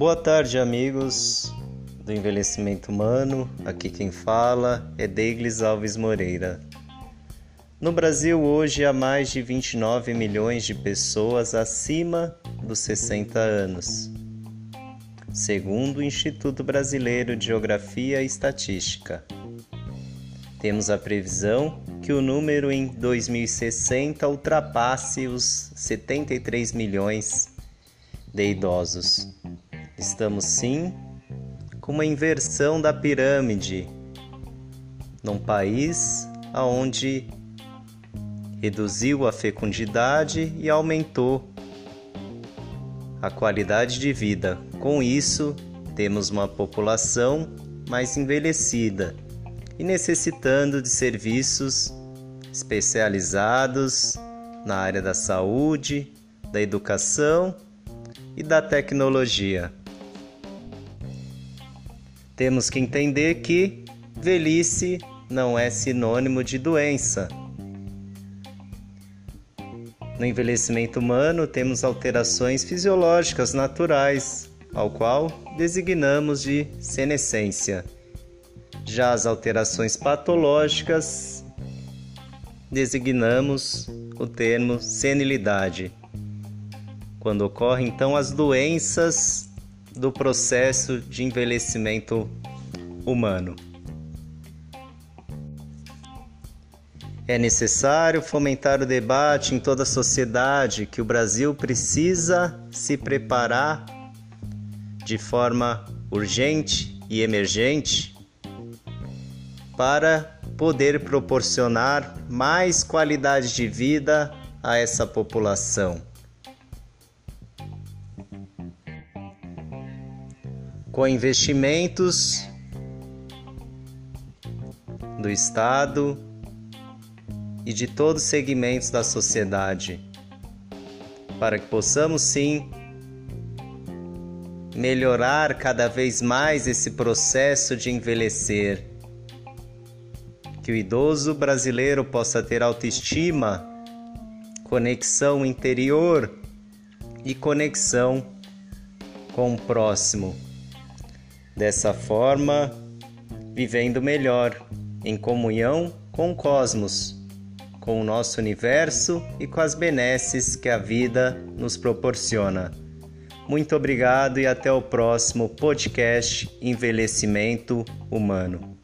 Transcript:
Boa tarde, amigos do Envelhecimento Humano. Aqui quem fala é Deiglis Alves Moreira. No Brasil, hoje há mais de 29 milhões de pessoas acima dos 60 anos, segundo o Instituto Brasileiro de Geografia e Estatística. Temos a previsão que o número em 2060 ultrapasse os 73 milhões de idosos. Estamos sim com uma inversão da pirâmide num país onde reduziu a fecundidade e aumentou a qualidade de vida. Com isso, temos uma população mais envelhecida e necessitando de serviços especializados na área da saúde, da educação e da tecnologia. Temos que entender que velhice não é sinônimo de doença. No envelhecimento humano, temos alterações fisiológicas naturais, ao qual designamos de senescência. Já as alterações patológicas, designamos o termo senilidade. Quando ocorrem então as doenças do processo de envelhecimento humano. É necessário fomentar o debate em toda a sociedade que o Brasil precisa se preparar de forma urgente e emergente para poder proporcionar mais qualidade de vida a essa população. com investimentos do Estado e de todos os segmentos da sociedade, para que possamos sim melhorar cada vez mais esse processo de envelhecer. Que o idoso brasileiro possa ter autoestima, conexão interior e conexão com o próximo. Dessa forma, vivendo melhor, em comunhão com o cosmos, com o nosso universo e com as benesses que a vida nos proporciona. Muito obrigado e até o próximo podcast Envelhecimento Humano.